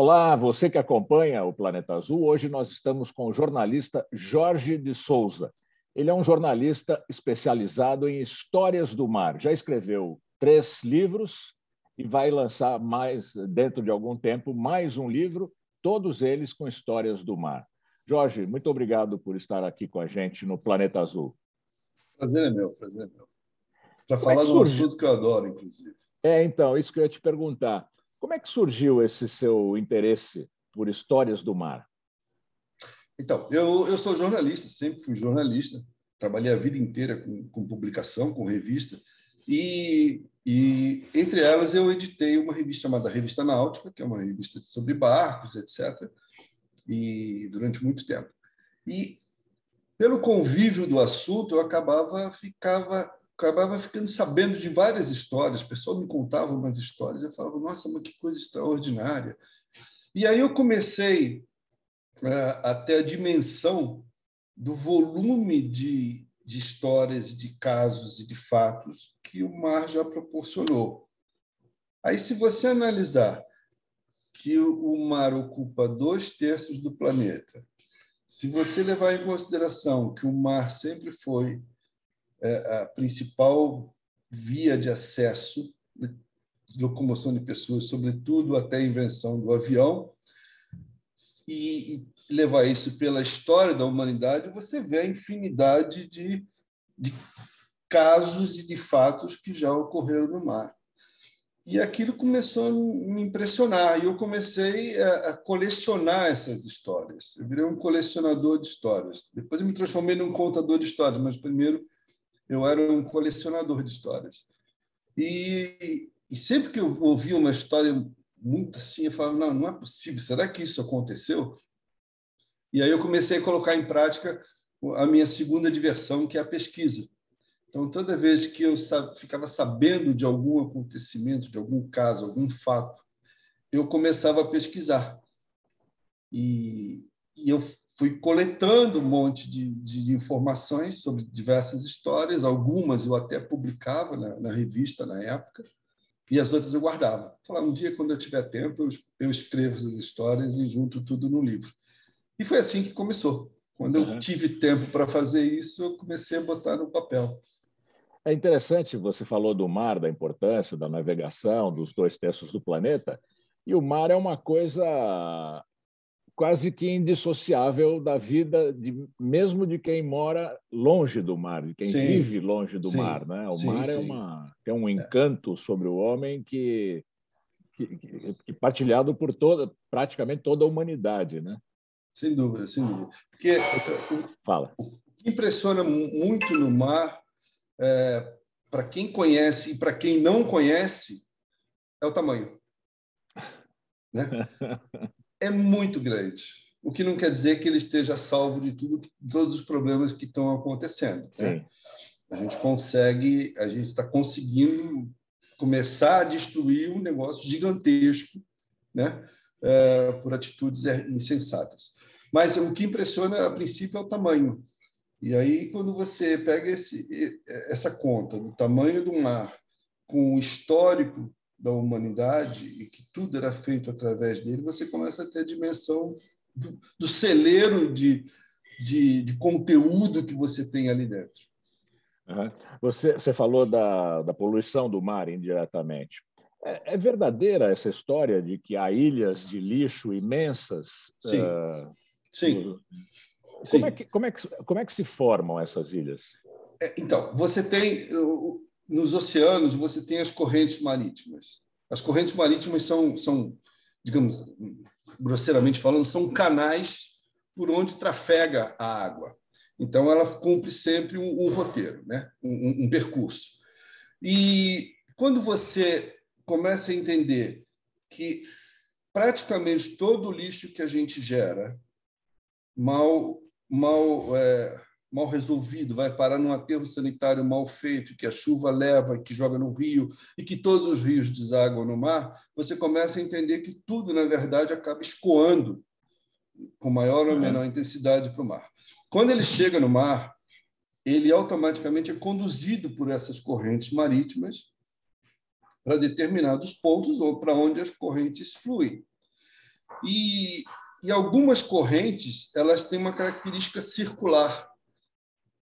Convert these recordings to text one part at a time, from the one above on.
Olá, você que acompanha o Planeta Azul. Hoje nós estamos com o jornalista Jorge de Souza. Ele é um jornalista especializado em histórias do mar. Já escreveu três livros e vai lançar mais, dentro de algum tempo, mais um livro, todos eles com histórias do mar. Jorge, muito obrigado por estar aqui com a gente no Planeta Azul. Prazer é meu, prazer é meu. Para é falar é de um assunto que eu adoro, inclusive. É, então, isso que eu ia te perguntar. Como é que surgiu esse seu interesse por histórias do mar? Então, eu, eu sou jornalista, sempre fui jornalista, trabalhei a vida inteira com, com publicação, com revista, e, e entre elas eu editei uma revista chamada Revista Náutica, que é uma revista sobre barcos, etc., e durante muito tempo. E pelo convívio do assunto, eu acabava ficava acabava ficando sabendo de várias histórias. O pessoal me contava umas histórias. Eu falava, nossa, mas que coisa extraordinária. E aí eu comecei é, a dimensão do volume de, de histórias, de casos e de fatos que o mar já proporcionou. Aí, se você analisar que o mar ocupa dois terços do planeta, se você levar em consideração que o mar sempre foi a principal via de acesso de locomoção de pessoas, sobretudo até a invenção do avião, e, levar isso pela história da humanidade, você vê a infinidade de, de casos e de fatos que já ocorreram no mar. E aquilo começou a me impressionar, e eu comecei a, colecionar essas histórias. Eu virei um colecionador de histórias. Depois eu me transformei num contador de histórias, mas primeiro eu era um colecionador de histórias. E, e sempre que eu ouvia uma história muito assim, eu falava, não, não é possível, será que isso aconteceu? E aí eu comecei a colocar em prática a minha segunda diversão, que é a pesquisa. Então, toda vez que eu ficava sabendo de algum acontecimento, de algum caso, algum fato, eu começava a pesquisar. E, e eu fui coletando um monte de, de, informações sobre diversas histórias, algumas eu até publicava na, na, revista na época, e as outras eu guardava. Falava, um dia, quando eu tiver tempo, eu, eu escrevo essas histórias e junto tudo no livro. E foi assim que começou. Quando eu uhum. tive tempo para fazer isso, eu comecei a botar no papel. É interessante, você falou do mar, da importância da navegação, dos dois terços do planeta, e o mar é uma coisa quase que indissociável da vida, de, mesmo de quem mora longe do mar, de quem sim, vive longe do sim, mar. Né? O sim, mar é uma, tem um encanto sobre o homem que, que, que, que partilhado por toda, praticamente toda a humanidade. Né? Sem dúvida, sem dúvida. Porque Fala. o que impressiona muito no mar, é, para quem conhece e para quem não conhece, é o tamanho. Né? é muito grande. O que não quer dizer que ele esteja salvo de tudo, todos os problemas que estão acontecendo. Né? A gente consegue, a gente está conseguindo começar a destruir um negócio gigantesco, né? É, por atitudes insensatas. Mas o que impressiona, a princípio, é o tamanho. E aí, quando você pega esse, essa conta do tamanho do mar com o histórico da humanidade e que tudo era feito através dele, você começa a ter a dimensão do, do celeiro de, de, de, conteúdo que você tem ali dentro. Uhum. Você, você falou da, da poluição do mar indiretamente. É, é, verdadeira essa história de que há ilhas de lixo imensas? Sim. Uh, Sim. Como, Sim. É que, como, é que, como é que se formam essas ilhas? É, então, você tem nos oceanos você tem as correntes marítimas. As correntes marítimas são, são digamos, grosseiramente falando, são canais por onde trafega a água. Então, ela cumpre sempre um, um roteiro, né? Um, um, percurso. E quando você começa a entender que praticamente todo o lixo que a gente gera mal, mal é, mal resolvido, vai parar num aterro sanitário mal feito, que a chuva leva, que joga no rio e que todos os rios desaguam no mar, você começa a entender que tudo, na verdade, acaba escoando com maior ou menor intensidade para o mar. Quando ele chega no mar, ele automaticamente é conduzido por essas correntes marítimas para determinados pontos ou para onde as correntes fluem. E, e algumas correntes elas têm uma característica circular.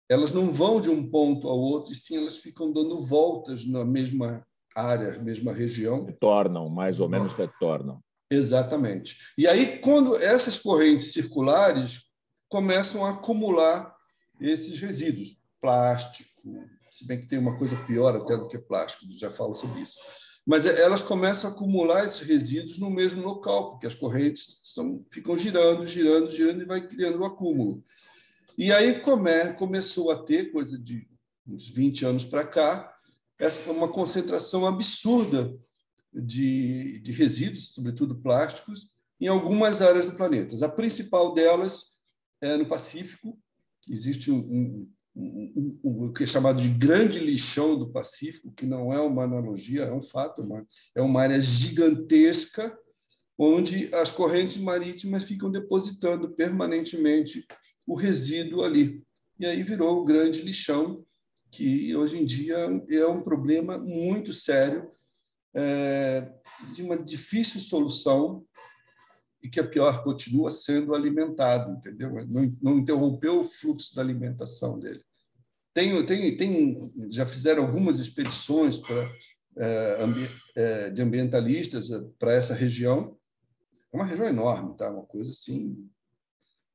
Elas não vão de um ponto ao outro, e sim elas ficam dando voltas na mesma área, mesma região. Retornam, mais ou menos retornam. Exatamente. E aí, quando essas correntes circulares começam a acumular esses resíduos, plástico, se bem que tem uma coisa pior até do que plástico, já falo sobre isso. Mas elas começam a acumular esses resíduos no mesmo local, porque as correntes são, ficam girando, girando, girando e vai criando um acúmulo. E aí come, começou a ter, coisa de uns 20 anos para cá, essa, uma concentração absurda de, de resíduos, sobretudo plásticos, em algumas áreas do planeta. A principal delas é no Pacífico. Existe um, um, um, o que é chamado de grande lixão do Pacífico, que não é uma analogia, é um fato, é uma área gigantesca onde as correntes marítimas ficam depositando permanentemente o resíduo ali. E aí virou o grande lixão, que hoje em dia é um problema muito sério, é, de uma difícil solução e que a pior continua sendo alimentado, entendeu? Não, não interrompeu o fluxo da alimentação dele. Tem, tem, tem, já fizeram algumas expedições é, ambi, é, de ambientalistas é, para essa região. É uma região enorme, tá? Uma coisa assim.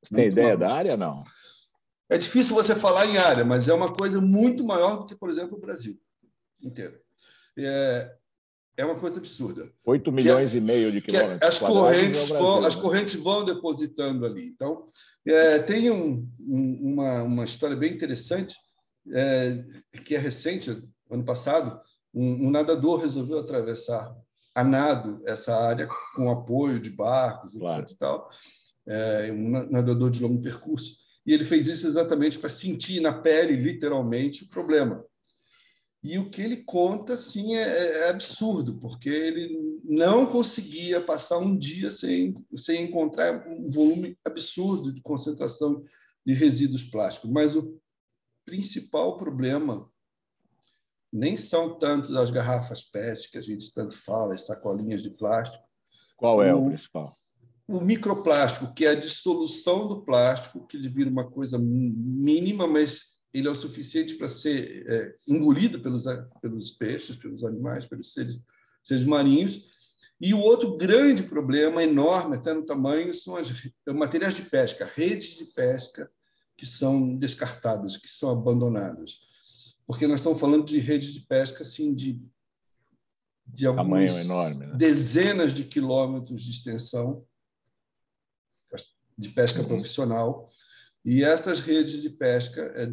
Você tem ideia da área, não? É difícil você falar em área, mas é uma coisa muito maior do que, por exemplo, o Brasil inteiro. É, é uma coisa absurda. 8 milhões é, e meio de quilômetros. as correntes, Brasil, vão, né? as correntes vão depositando ali. Então, é, tem um, um, uma, uma história bem interessante, é, que é recente, ano passado, um, um, nadador resolveu atravessar a nado essa área com apoio de barcos, claro. etc. E tal, é, um nadador de longo percurso. E ele fez isso exatamente para sentir na pele, literalmente, o problema. E o que ele conta, sim, é, é, absurdo, porque ele não conseguia passar um dia sem, sem encontrar um volume absurdo de concentração de resíduos plásticos. Mas o principal problema nem são tanto as garrafas PET, que a gente tanto fala, as sacolinhas de plástico. Qual é o, o principal? O microplástico, que é a dissolução do plástico, que ele vira uma coisa mínima, mas ele é o suficiente para ser é, engolido pelos, pelos peixes, pelos animais, pelos seres, seres marinhos. E o outro grande problema, enorme até no tamanho, são as materiais de pesca, redes de pesca que são descartadas, que são abandonadas. Porque nós estamos falando de redes de pesca assim, de, de algumas enorme, né? dezenas de quilômetros de extensão de pesca uhum. profissional. E essas redes de pesca é,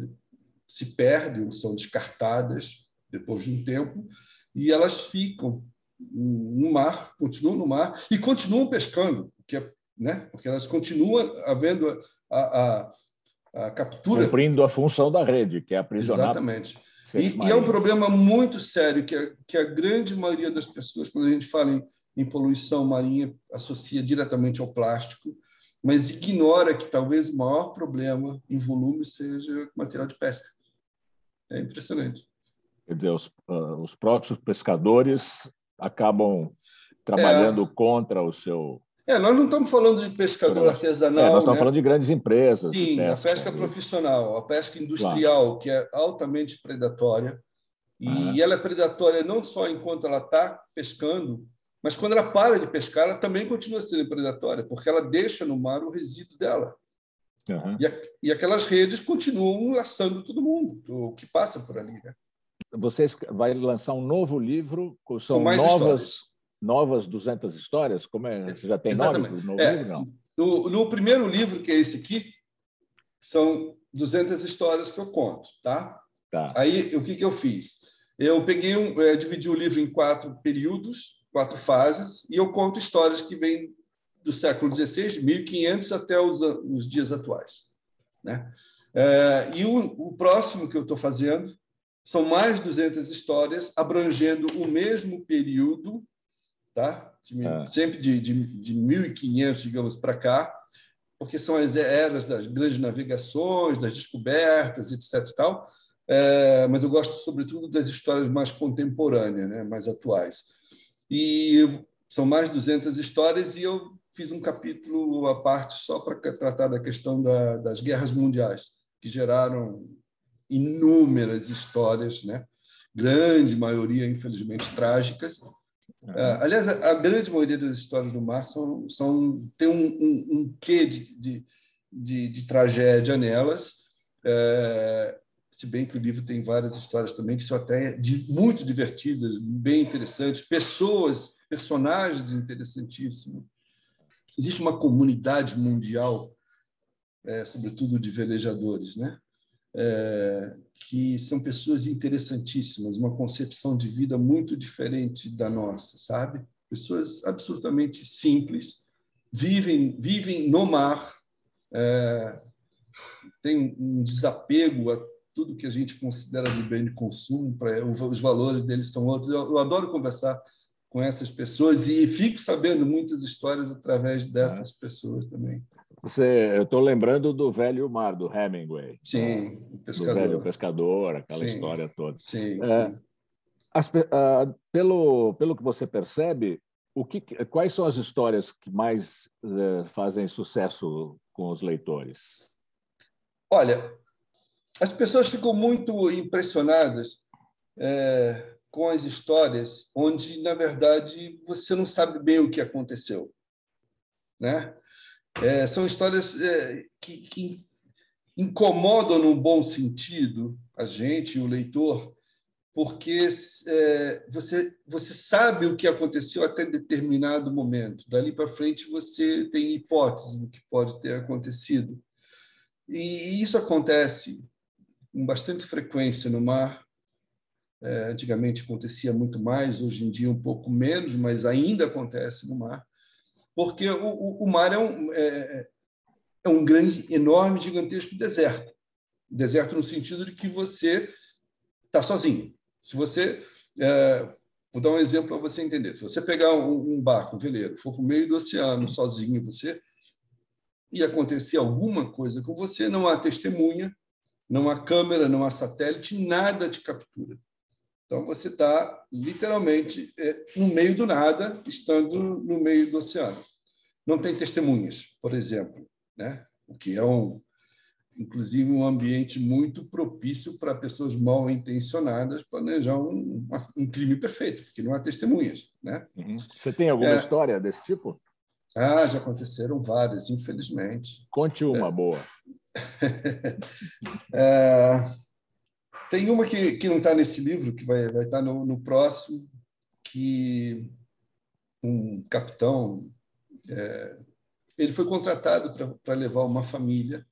se perdem, são descartadas depois de um tempo, e elas ficam no mar, continuam no mar e continuam pescando, porque, é, né? porque elas continuam havendo a, a, a captura. Cumprindo a função da rede, que é aprisionar. Exatamente. E, e, é um problema muito sério que a, que a grande maioria das pessoas, quando a gente fala em, em poluição marinha, associa diretamente ao plástico mas ignora que talvez o maior problema em volume seja material de pesca. É impressionante. Quer dizer, os, uh, os próprios pescadores acabam trabalhando é. contra o seu. É, nós não estamos falando de pescador artesanal. É, nós estamos né? falando de grandes empresas. Sim, pesca, a pesca né? profissional, a pesca industrial, claro. que é altamente predatória. E, ah. ela é predatória não só enquanto ela está pescando, mas quando ela para de pescar, ela também continua sendo predatória, porque ela deixa no mar o resíduo dela. Uhum. E, a, e, aquelas redes continuam laçando todo mundo, o que passa por ali. Né? Você vai lançar um novo livro, são Com novas, novas 200 histórias? Como é? Você já tem Exatamente. nove é, livro? Não? No, no, primeiro livro, que é esse aqui, são 200 histórias que eu conto. Tá? Tá. Aí, o que, que eu fiz? Eu peguei um, é, dividi o livro em quatro períodos, quatro fases, e eu conto histórias que vêm do século XVI, de 1500 até os, os dias atuais. Né? É, e o, o, próximo que eu estou fazendo são mais 200 histórias abrangendo o mesmo período, tá? De, é. sempre de, de, de 1500, digamos, para cá, porque são as eras das grandes navegações, das descobertas, etc. E tal. É, mas eu gosto, sobretudo, das histórias mais contemporâneas, né? mais atuais. E são mais de 200 histórias e eu fiz um capítulo à parte só para tratar da questão da, das guerras mundiais, que geraram inúmeras histórias, né? grande maioria, infelizmente, trágicas. Uhum. aliás, a, grande maioria das histórias do mar são, são, tem um, um, um quê de, de, de, de tragédia nelas. É, se bem que o livro tem várias histórias também que são até muito divertidas, bem interessantes, pessoas, personagens interessantíssimos. Existe uma comunidade mundial, é, sobretudo de velejadores, né? É, que são pessoas interessantíssimas, uma concepção de vida muito diferente da nossa, sabe? Pessoas absolutamente simples, vivem vivem no mar, é, tem um desapego a tudo que a gente considera de bem de consumo, para os valores deles são outros. Eu, eu, adoro conversar com essas pessoas e fico sabendo muitas histórias através dessas é. pessoas também. Você, eu estou lembrando do Velho Mar, do Hemingway. Sim, o pescador. Do velho pescador, aquela sim, história toda. Sim, é, sim. As, uh, pelo, pelo que você percebe, o que, quais são as histórias que mais uh, fazem sucesso com os leitores? Olha, as pessoas ficam muito impressionadas é, com as histórias onde, na verdade, você não sabe bem o que aconteceu. Né? É, são histórias é, que, que, incomodam no bom sentido a gente, o leitor, porque é, você, você sabe o que aconteceu até determinado momento. Dali para frente, você tem hipóteses do que pode ter acontecido. E isso acontece com bastante frequência no mar. É, antigamente acontecia muito mais, hoje em dia um pouco menos, mas ainda acontece no mar, porque o, o, o mar é um, é, é um grande, enorme, gigantesco deserto. Deserto no sentido de que você está sozinho. Se você é, Vou dar um exemplo para você entender. Se você pegar um, barco, um veleiro, for para o meio do oceano sozinho, você e acontecer alguma coisa com você, não há testemunha, não há câmera, não há satélite, nada te captura. Então você está literalmente é, no meio do nada, estando no meio do oceano. Não tem testemunhas, por exemplo, né? O que é um, inclusive um ambiente muito propício para pessoas mal intencionadas planejar um, um crime perfeito, porque não há testemunhas, né? Uhum. Você tem alguma é, história desse tipo? Ah, já aconteceram várias, infelizmente. Conte uma é. boa. é, tem uma que, que não está nesse livro, que vai, vai estar tá no, no próximo, que um capitão é, ele foi contratado para levar uma família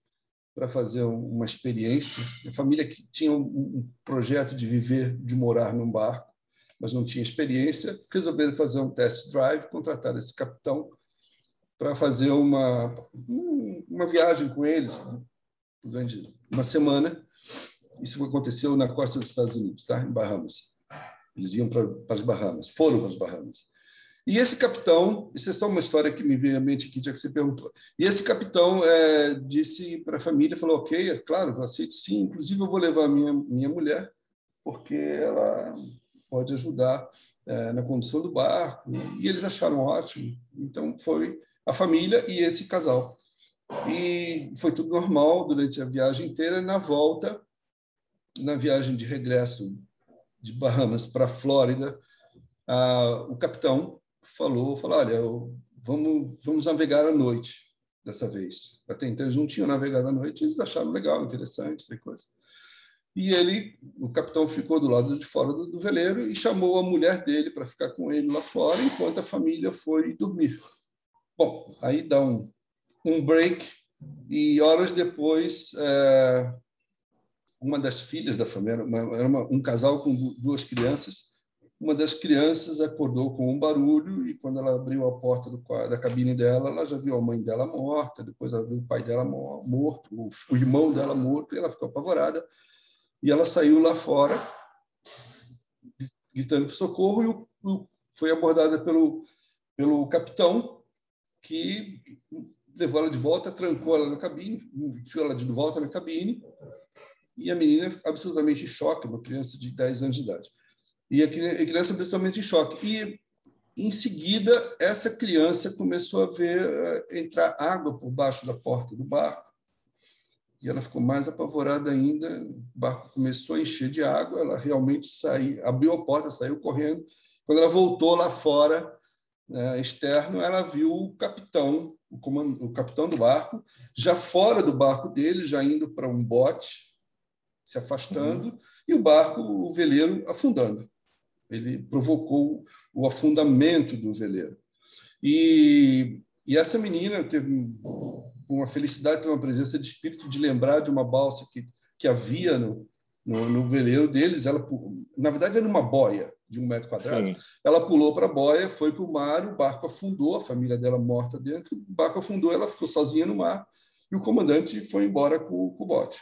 para fazer uma experiência. A família que tinha um, um projeto de viver, de morar num barco, mas não tinha experiência, resolveram fazer um test drive, contratar esse capitão para fazer uma, uma viagem com eles durante uma semana. Isso aconteceu na costa dos Estados Unidos, tá? em Bahamas. Eles iam para, as Bahamas, foram para as Bahamas. E esse capitão, isso é só uma história que me veio à mente aqui, já que você perguntou. E esse capitão é, disse para a família, falou, ok, é claro, eu aceito sim, inclusive eu vou levar minha, minha mulher, porque ela pode ajudar é, na condução do barco. E eles acharam ótimo. Então, foi a família e esse casal. E foi tudo normal durante a viagem inteira. Na volta, na viagem de regresso de Bahamas para Flórida, o capitão falou, falou, olha, vamos, vamos navegar à noite dessa vez. Até então eles não tinham navegado à noite, eles acharam legal, interessante, essa coisa. E ele, o capitão ficou do lado de fora do, do veleiro e chamou a mulher dele para ficar com ele lá fora, enquanto a família foi dormir. Bom, aí dá um, um break e horas depois é, uma das filhas da família, uma, era uma, um casal com duas crianças, uma das crianças acordou com um barulho e quando ela abriu a porta do, da cabine dela, ela já viu a mãe dela morta, depois ela viu o pai dela morto, o, o irmão dela morto, e ela ficou apavorada. E ela saiu lá fora, gritando por socorro, e o, o, foi abordada pelo, pelo capitão, que levou ela de volta, trancou ela na cabine, enfiou ela de volta na cabine, e a menina absolutamente em choque, uma criança de 10 anos de idade. E a criança absolutamente em choque. E em seguida, essa criança começou a ver eh, entrar água por baixo da porta do barco. E ela ficou mais apavorada ainda. O barco começou a encher de água. Ela realmente saiu, abriu a porta, saiu correndo. Quando ela voltou lá fora, né, externo, ela viu o capitão, o, comand... o capitão do barco, já fora do barco dele, já indo para um bote, se afastando, uhum. e o barco, o veleiro, afundando. Ele provocou o afundamento do veleiro. E, e essa menina teve uma felicidade, teve uma presença de espírito de lembrar de uma balsa que, que havia no, no, no veleiro deles. Ela, na verdade, era uma boia de um metro quadrado. Sim. Ela pulou para a boia, foi para o mar, o barco afundou, a família dela morta dentro, o barco afundou, ela ficou sozinha no mar e o comandante foi embora com, com o bote.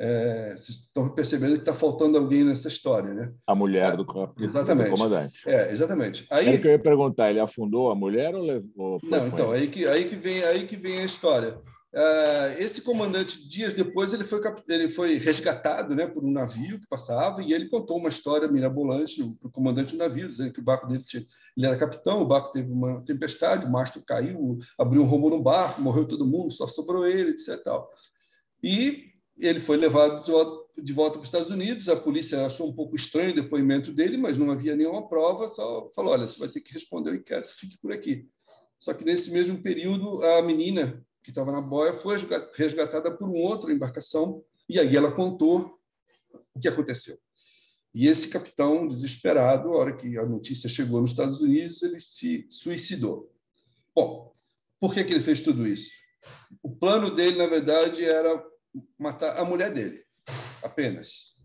É, vocês estão percebendo que está faltando alguém nessa história, né? A mulher do, exatamente. do comandante. É, exatamente. Aí é que eu ia perguntar, ele afundou a mulher ou levou? Não, então aí que aí que vem aí que vem a história. Uh, esse comandante dias depois ele foi ele foi resgatado, né, por um navio que passava e ele contou uma história mirabolante para o comandante do navio, dizendo que o barco dele tinha, ele era capitão, o barco teve uma tempestade, o mastro caiu, abriu um rombo no barco, morreu todo mundo, só sobrou ele, etc. Tal. E ele foi levado de volta para os Estados Unidos. A polícia achou um pouco estranho o depoimento dele, mas não havia nenhuma prova. Só falou: olha, você vai ter que responder o inquérito, fique por aqui. Só que nesse mesmo período, a menina que estava na boia foi resgatada por uma outra embarcação e aí ela contou o que aconteceu. E esse capitão, desesperado, a hora que a notícia chegou nos Estados Unidos, ele se suicidou. Bom, por que, que ele fez tudo isso? O plano dele, na verdade, era matar a mulher dele, apenas.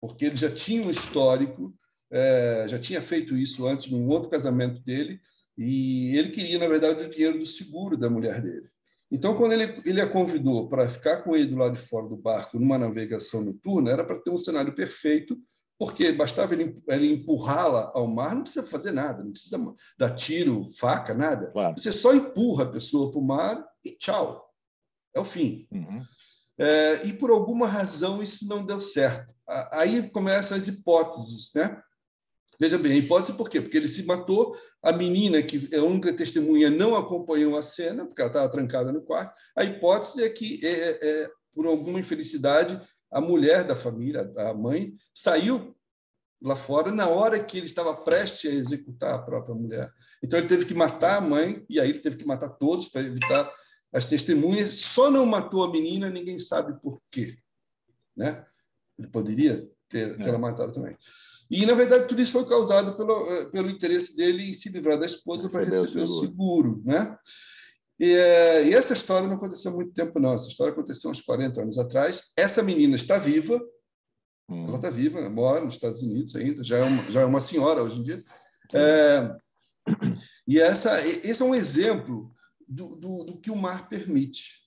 Porque ele já tinha um histórico, é, já tinha feito isso antes num outro casamento dele, e ele queria, na verdade, o dinheiro do seguro da mulher dele. Então, quando ele, ele a convidou para ficar com ele do lado de fora do barco numa navegação noturna, era para ter um cenário perfeito, porque bastava ele, ele empurrá-la ao mar, não precisa fazer nada, não precisa dar tiro, faca, nada. Claro. Você só empurra a pessoa para o mar e tchau. É o fim. Uhum. É, e por alguma razão isso não deu certo. Aí começam as hipóteses, né? Veja bem, a hipótese por quê? Porque ele se matou, a menina, que é a única testemunha, não acompanhou a cena, porque ela estava trancada no quarto. A hipótese é que, é, é, é, por alguma infelicidade, a mulher da família, a mãe, saiu lá fora na hora que ele estava prestes a executar a própria mulher. Então ele teve que matar a mãe, e aí ele teve que matar todos para evitar as testemunhas. Só não matou a menina, ninguém sabe por quê. Né? Ele poderia ter, ter é. matado também. E, na verdade, tudo isso foi causado pelo, eh, pelo interesse dele em se livrar da esposa para receber o seguro. seguro né? E, eh, e, essa história não aconteceu há muito tempo, não. Essa história aconteceu uns 40 anos atrás. Essa menina está viva, hum. ela está viva, mora nos Estados Unidos ainda, já é uma, já é uma senhora hoje em dia. É, e essa, esse é um exemplo do, do, do que o mar permite.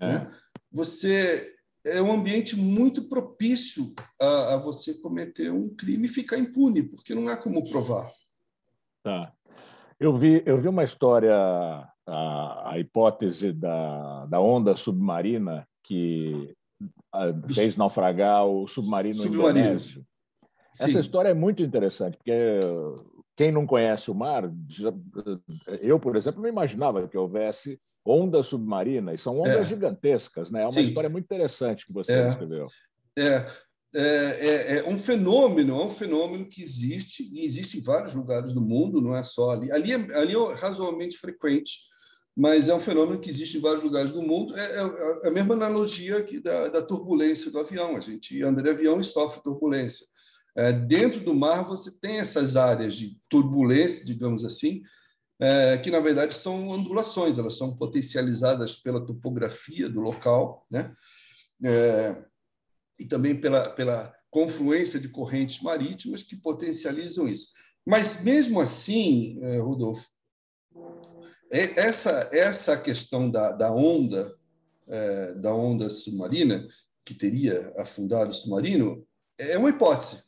É. Né? Você é um ambiente muito propício a, a, você cometer um crime e ficar impune, porque não há como provar. Tá. Eu vi, eu vi uma história, a, a hipótese da, da onda submarina que fez naufragar o submarino, submarino. indonésio. Essa Sim. história é muito interessante, porque quem não conhece o mar, eu, por exemplo, não imaginava que houvesse onda submarina, e são ondas é. gigantescas, né? É uma Sim. história muito interessante que você é. escreveu. É. É, é, é, um fenômeno, é um fenômeno que existe e existe em vários lugares do mundo, não é só ali. Ali é, ali é razoavelmente frequente, mas é um fenômeno que existe em vários lugares do mundo. É, é, é a mesma analogia que da, da, turbulência do avião. A gente anda de avião e sofre turbulência. É, dentro do mar você tem essas áreas de turbulência, digamos assim, é, que na verdade são ondulações, elas são potencializadas pela topografia do local, né? É, e também pela, pela confluência de correntes marítimas que potencializam isso. Mas mesmo assim, Rodolfo, essa essa questão da, da onda da onda submarina que teria afundado o submarino é uma hipótese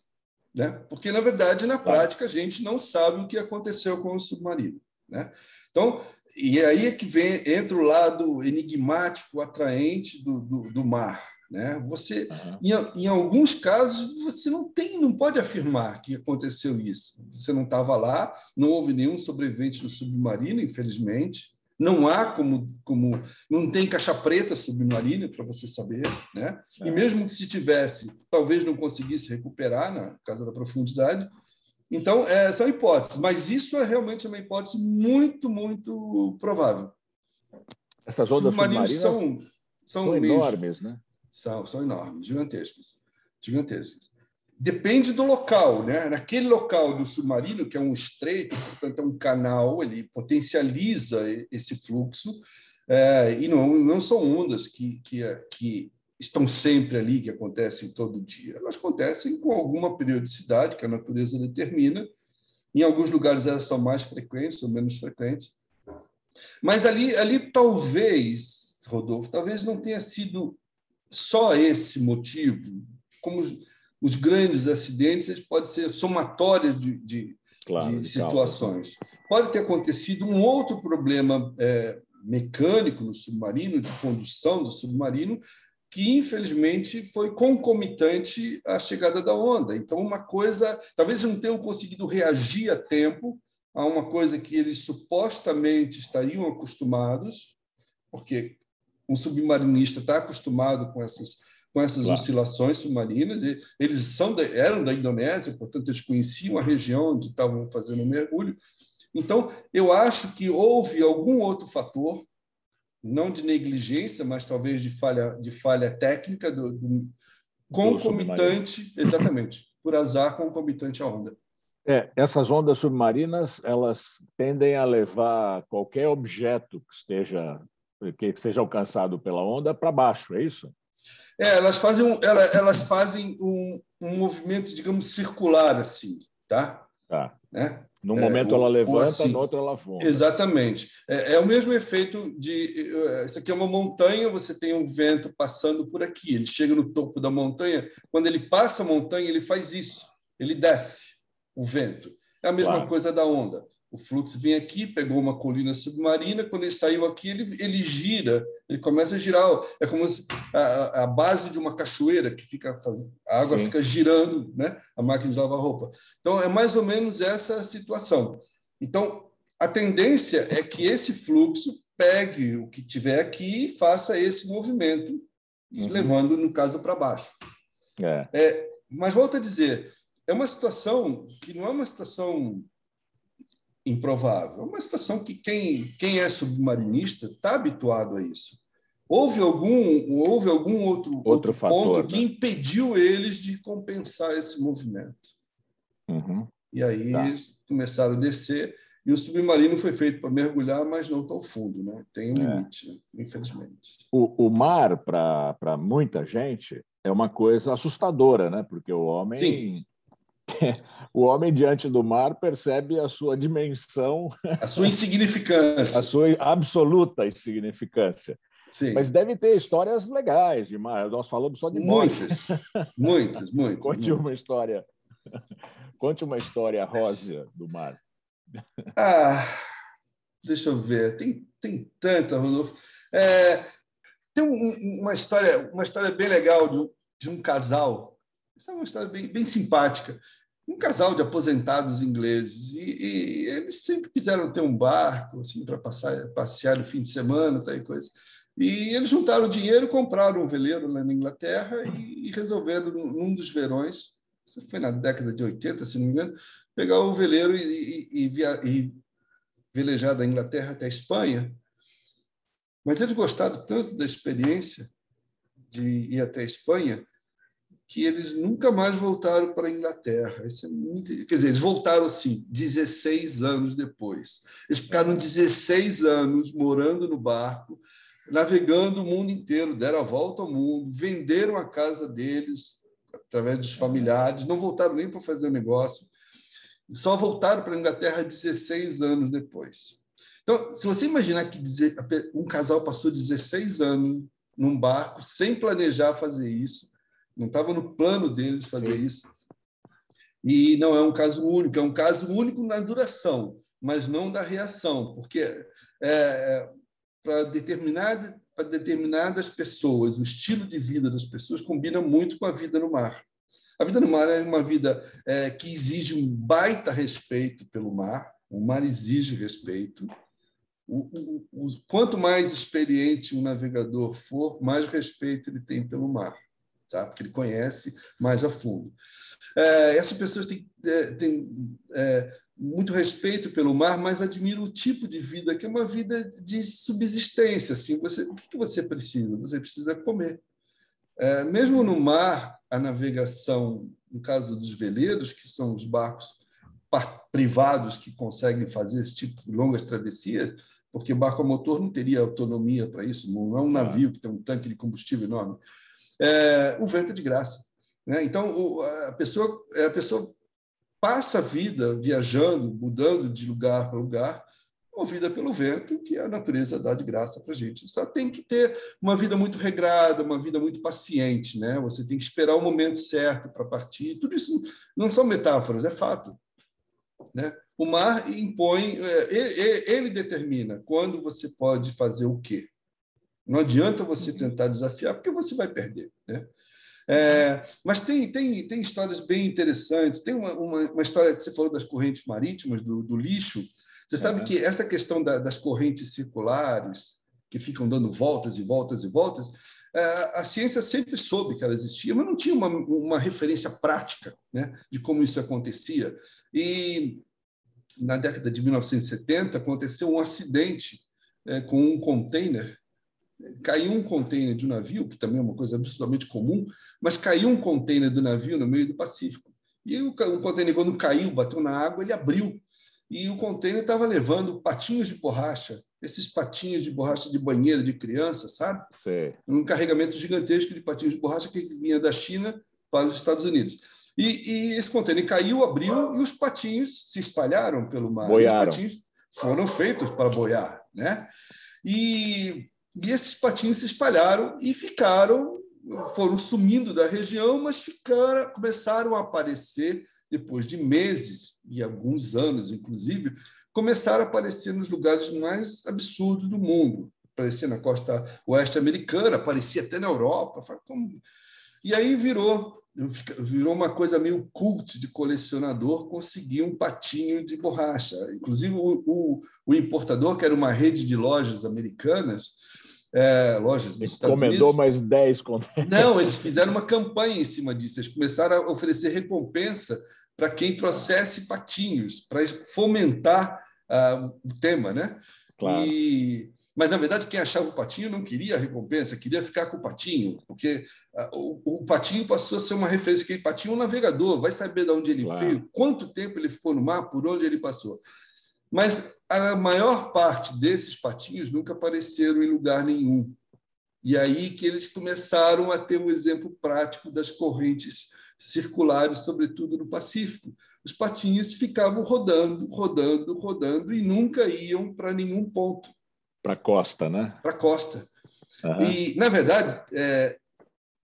né? Porque na verdade na prática a gente não sabe o que aconteceu com o submarino, né? Então e aí é que vem entra o lado enigmático, atraente do, do, do mar, Né? Você, uhum. em, em, alguns casos, você não tem, não pode afirmar que aconteceu isso. Você não estava lá, não houve nenhum sobrevivente no submarino, infelizmente. Não há como, como não tem caixa preta submarina para você saber, né? É. E mesmo que se tivesse, talvez não conseguisse recuperar na casa da profundidade. Então, é, são hipóteses, mas isso é realmente uma hipótese muito, muito provável. Essas ondas submarinas são, são, são enormes, né? São, são enormes, gigantescas, gigantescas. Depende do local, né? Naquele local do submarino, que é um estreito, portanto é um canal, ele potencializa esse fluxo, é, e não, não são ondas que, que, que estão sempre ali, que acontecem todo dia. Elas acontecem com alguma periodicidade que a natureza determina. Em alguns lugares elas são mais frequentes ou menos frequentes. Mas ali, ali talvez, Rodolfo, talvez não tenha sido só esse motivo. Como os, grandes acidentes, eles podem ser somatórios de, de, claro, de situações. Pode ter acontecido um outro problema é, mecânico no submarino, de condução do submarino, que infelizmente foi concomitante à chegada da onda. Então, uma coisa, talvez não tenham conseguido reagir a tempo a uma coisa que eles supostamente estariam acostumados, porque um submarinista está acostumado com essas com essas claro. oscilações submarinas. E eles são da, eram da Indonésia, portanto eles conheciam a região onde estavam fazendo o mergulho. Então eu acho que houve algum outro fator, não de negligência, mas talvez de falha de falha técnica do, do concomitante, exatamente, por azar concomitante à onda. É, essas ondas submarinas elas tendem a levar qualquer objeto que esteja que seja alcançado pela onda para baixo, é isso? É, elas fazem, um, elas, elas fazem um, um, movimento, digamos, circular assim, tá? Tá. Né? Num é, momento ela levanta, assim. no outro ela afunda. Exatamente. É, é, o mesmo efeito de. Eh, isso aqui é uma montanha, você tem um vento passando por aqui. Ele chega no topo da montanha. Quando ele passa a montanha, ele faz isso. Ele desce o vento. É a mesma claro. coisa da onda. O fluxo vem aqui, pegou uma colina submarina, quando ele saiu aqui, ele, ele gira, ele começa a girar. É como a, a base de uma cachoeira que fica a água Sim. fica girando, né? A máquina de lavar roupa. Então é mais ou menos essa situação. Então a tendência é que esse fluxo pegue o que tiver aqui e faça esse movimento, uhum. levando no caso para baixo. É. É, mas volto a dizer, é uma situação que não é uma situação improvável. É uma situação que quem, quem é submarinista está habituado a isso. Houve algum, houve algum outro, outro, outro fator, ponto né? que impediu eles de compensar esse movimento. Uhum. E aí tá. começaram a descer. E o submarino foi feito para mergulhar, mas não tão fundo, né? Tem um é. limite, né? infelizmente. O, o mar, para muita gente, é uma coisa assustadora, né? Porque o homem Sim. o homem diante do mar percebe a sua dimensão, a sua insignificância, a sua absoluta insignificância. Sim. Mas deve ter histórias legais de mar. Nós falamos só de muitas, muitas, muitas. Conte muitas. uma história. Conte uma história rosa do mar. Ah, deixa eu ver. Tem, tem tanta, Rodolfo. É, tem um, uma história, uma história bem legal de, de um casal. Essa é uma história bem, bem simpática. Um casal de aposentados ingleses e, e, eles sempre quiseram ter um barco assim para passar passear no fim de semana tal coisa. E eles juntaram dinheiro compraram um veleiro lá na Inglaterra e, e resolveram num dos verões foi na década de 80 se não me engano pegar o veleiro e, e, via, e velejar da Inglaterra até a Espanha. Mas eles gostaram tanto da experiência de ir até a Espanha que eles nunca mais voltaram para a Inglaterra. Isso é muito... Quer dizer, eles voltaram assim, 16 anos depois. Eles ficaram 16 anos morando no barco, navegando o mundo inteiro, deram a volta ao mundo, venderam a casa deles através dos familiares, não voltaram nem para fazer o negócio, só voltaram para a Inglaterra 16 anos depois. Então, se você imaginar que um casal passou 16 anos num barco sem planejar fazer isso, não estava no plano deles fazer Sim. isso. E não é um caso único, é um caso único na duração, mas não da reação, porque é, é para determinada determinadas pessoas, o estilo de vida das pessoas combina muito com a vida no mar. A vida no mar é uma vida é, que exige um baita respeito pelo mar, o mar exige respeito. O, o, o, quanto mais experiente um navegador for, mais respeito ele tem pelo mar, tá? porque ele conhece mais a fundo. É, essas pessoas têm, é, têm é, muito respeito pelo mar, mas admiram o tipo de vida que é uma vida de subsistência. Assim, você, o que você precisa? Você precisa comer. É, mesmo no mar, a navegação, no caso dos veleiros, que são os barcos privados que conseguem fazer esse tipo de longas travessias, porque barco a motor não teria autonomia para isso, não é um navio que tem um tanque de combustível enorme. É, o vento é de graça. Né? Então, a pessoa, a pessoa passa a vida viajando, mudando de lugar para lugar, movida pelo vento, que a natureza dá de graça para a gente. Só tem que ter uma vida muito regrada, uma vida muito paciente, né? Você tem que esperar o momento certo para partir. Tudo isso não são metáforas, é fato. Né? O mar impõe, é, ele, ele determina quando você pode fazer o quê. Não adianta você tentar desafiar, porque você vai perder. Né? É, mas tem, tem, tem histórias bem interessantes. Tem uma, uma, uma, história que você falou das correntes marítimas, do, do lixo. Você sabe uhum. que essa questão da, das correntes circulares, que ficam dando voltas e voltas e voltas, é, a ciência sempre soube que ela existia, mas não tinha uma, uma referência prática né, de como isso acontecia. E na década de 1970 aconteceu um acidente é, com um container caiu um container de um navio, que também é uma coisa absolutamente comum, mas caiu um container do navio no meio do Pacífico. E o, o container, quando caiu, bateu na água, ele abriu. E o container estava levando patinhos de borracha, esses patinhos de borracha de banheiro de criança, sabe? Sim. Um carregamento gigantesco de patinhos de borracha que vinha da China para os Estados Unidos. E, e esse container caiu, abriu, e os patinhos se espalharam pelo mar. Boiaram. Os patinhos foram feitos para boiar, né? E e esses patinhos se espalharam e ficaram, foram sumindo da região, mas ficaram, começaram a aparecer depois de meses e alguns anos, inclusive, começaram a aparecer nos lugares mais absurdos do mundo. Aparecia na costa oeste americana, aparecia até na Europa. E aí virou virou uma coisa meio cult de colecionador conseguir um patinho de borracha. Inclusive, o, o, o importador, que era uma rede de lojas americanas, é, lojas dos Estados Encomendou Unidos. mais 10 Não, eles fizeram uma campanha em cima disso. Eles começaram a oferecer recompensa para quem trouxesse patinhos, para fomentar uh, o tema, né? Claro. E, mas, na verdade, quem achava o patinho não queria a recompensa, queria ficar com o patinho, porque uh, o, o, patinho passou a ser uma referência. Aquele patinho é um navegador, vai saber de onde ele claro. veio, quanto tempo ele ficou no mar, por onde ele passou. Mas a maior parte desses patinhos nunca apareceram em lugar nenhum. E aí que eles começaram a ter um exemplo prático das correntes circulares, sobretudo no Pacífico. Os patinhos ficavam rodando, rodando, rodando e nunca iam para nenhum ponto. Para a costa, né? Para a costa. Uhum. E, na verdade, é,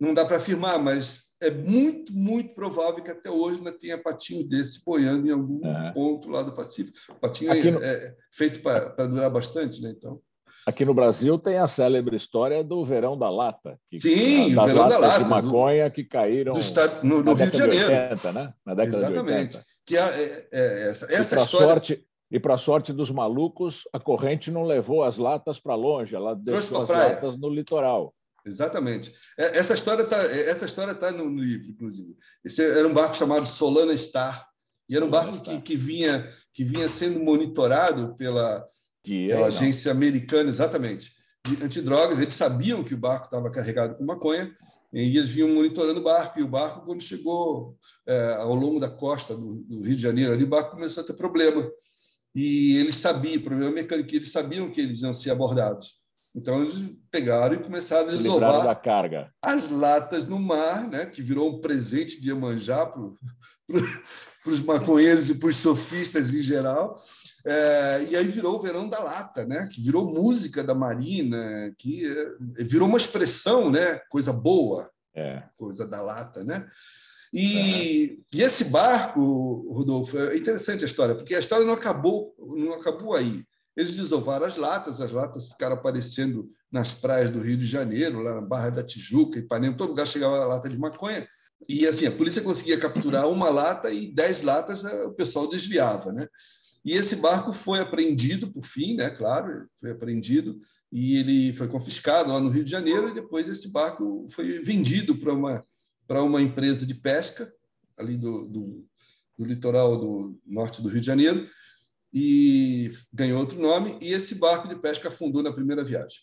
não dá para afirmar, mas é muito, muito provável que até hoje ainda tenha patinho desse boiando em algum é. ponto lá do Pacífico. O patinho é, no... é, feito para durar bastante, né? Então. Aqui no Brasil tem a célebre história do verão da lata. Que, Sim, das verão da lata. de maconha do, que caíram estado, no, no Rio de Janeiro. 80, né? Na década Exatamente. de 80. Que é, é, essa, essa e história... Sorte, e, para sorte dos malucos, a corrente não levou as latas para longe, ela deixou as latas no litoral. Exatamente. É, essa história está essa história tá no livro, inclusive. Esse era um barco chamado Solana Star e era um barco que, que vinha que vinha sendo monitorado pela, pela agência americana, exatamente, de antidrogas. Eles sabiam que o barco estava carregado com maconha e eles vinham monitorando o barco. E o barco, quando chegou é, ao longo da costa do, do, Rio de Janeiro, ali, o barco começou a ter problema. E eles sabiam, problema mecânico, eles sabiam que eles iam ser abordados. Então, eles pegaram e começaram a desovar as latas no mar, né, que virou um presente de Iemanjá para os maconheiros e para os sofistas em geral. É, e aí virou o verão da lata, né? que virou música da Marina, que é, virou uma expressão, né? coisa boa, é. coisa da lata. Né? E, e, esse barco, Rodolfo, é interessante a história, porque a história não acabou, não acabou aí. Eles desovaram as latas, as latas ficaram aparecendo nas praias do Rio de Janeiro, lá na Barra da Tijuca, Ipanema, todo lugar chegava a lata de maconha. E assim, a polícia conseguia capturar uma lata e dez latas eh, o pessoal desviava, né? E esse barco foi apreendido, por fim, né? Claro, foi apreendido e ele foi confiscado lá no Rio de Janeiro e depois esse barco foi vendido para uma para uma empresa de pesca ali do, do, do litoral do norte do Rio de Janeiro e ganhou outro nome e esse barco de pesca afundou na primeira viagem.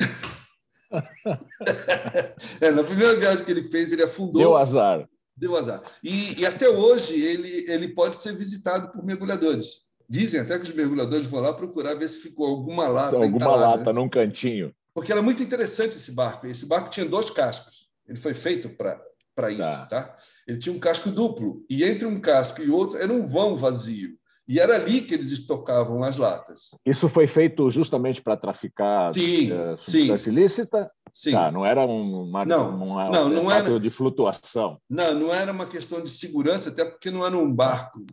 é, na primeira viagem que ele fez, ele afundou. Deu azar. Deu azar. E, e, até hoje ele, ele pode ser visitado por mergulhadores. Dizem até que os mergulhadores vão lá procurar ver se ficou alguma lata. Alguma entalada, lata né? num cantinho. Porque era muito interessante esse barco. Esse barco tinha dois cascos. Ele foi feito para isso. Tá. tá. Ele tinha um casco duplo. E entre um casco e outro era um vão vazio. E era ali que eles estocavam as latas. Isso foi feito justamente para traficar sim, uh, substância ilícita? Sim. Tá, não era um, uma, não, uma, não, não era de flutuação. Não, não era uma questão de segurança, até porque não era um barco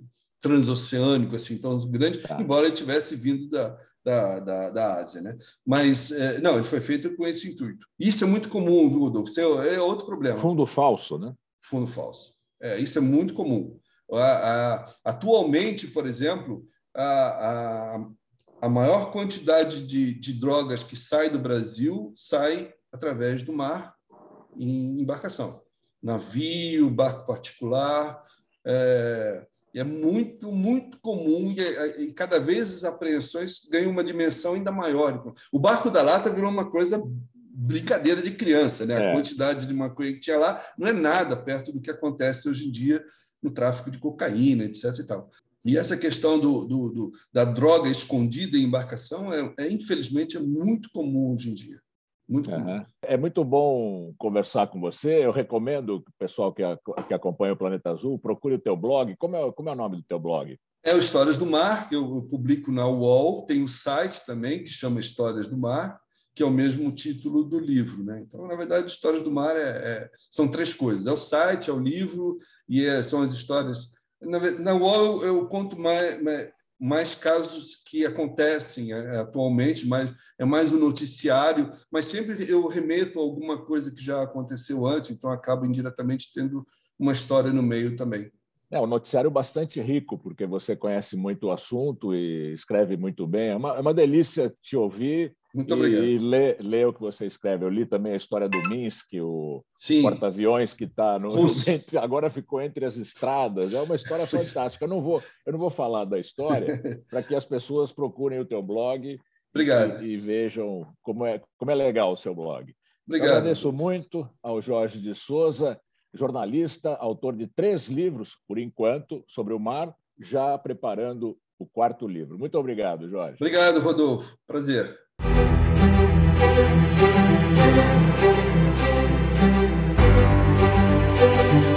transoceânico assim tão grande, tá. embora ele tivesse vindo da, da, da, da Ásia, né? Mas é, não, ele foi feito com esse intuito. Isso é muito comum, viu, Rodolfo? É, é outro problema. Fundo falso, né? Fundo falso. É, isso é muito comum. Atualmente, por exemplo, a, a, a maior quantidade de, de drogas que sai do Brasil sai através do mar em embarcação. Navio, barco particular. É, é muito, muito comum e, e, cada vez as apreensões ganham uma dimensão ainda maior. O barco da lata virou uma coisa brincadeira de criança, né? É. A quantidade de maconha que tinha lá não é nada perto do que acontece hoje em dia no tráfico de cocaína, etc. E, tal. e essa questão do, do, do, da droga escondida em embarcação é, é, infelizmente, é muito comum hoje em dia. Muito uhum. É muito bom conversar com você. Eu recomendo que o pessoal que, que acompanha o Planeta Azul procure o teu blog. Como é, como é o nome do teu blog? É o Histórias do Mar, que eu publico na UOL. Tem um site também, que chama Histórias do Mar que é o mesmo título do livro. Né? Então, na verdade, Histórias do Mar é, é, são três coisas: é o site, é o livro e é, são as histórias. Na, na UOL eu, conto mais, mais, casos que acontecem é, atualmente, mais, é mais um noticiário, mas sempre eu remeto a alguma coisa que já aconteceu antes, então acabo indiretamente tendo uma história no meio também. É um noticiário bastante rico, porque você conhece muito o assunto e escreve muito bem. É uma, é uma delícia te ouvir muito obrigado. E lê, lê, o que você escreve. Eu li também a história do Minsk, o porta-aviões que está no, agora ficou entre as estradas. É uma história fantástica. Eu não vou, eu não vou falar da história para que as pessoas procurem o teu blog obrigado. E, e, vejam como é, como é legal o seu blog. Obrigado. Eu agradeço muito ao Jorge de Souza, jornalista, autor de três livros, por enquanto, sobre o mar, já preparando o quarto livro. Muito obrigado, Jorge. Obrigado, Rodolfo. Prazer. Thank you.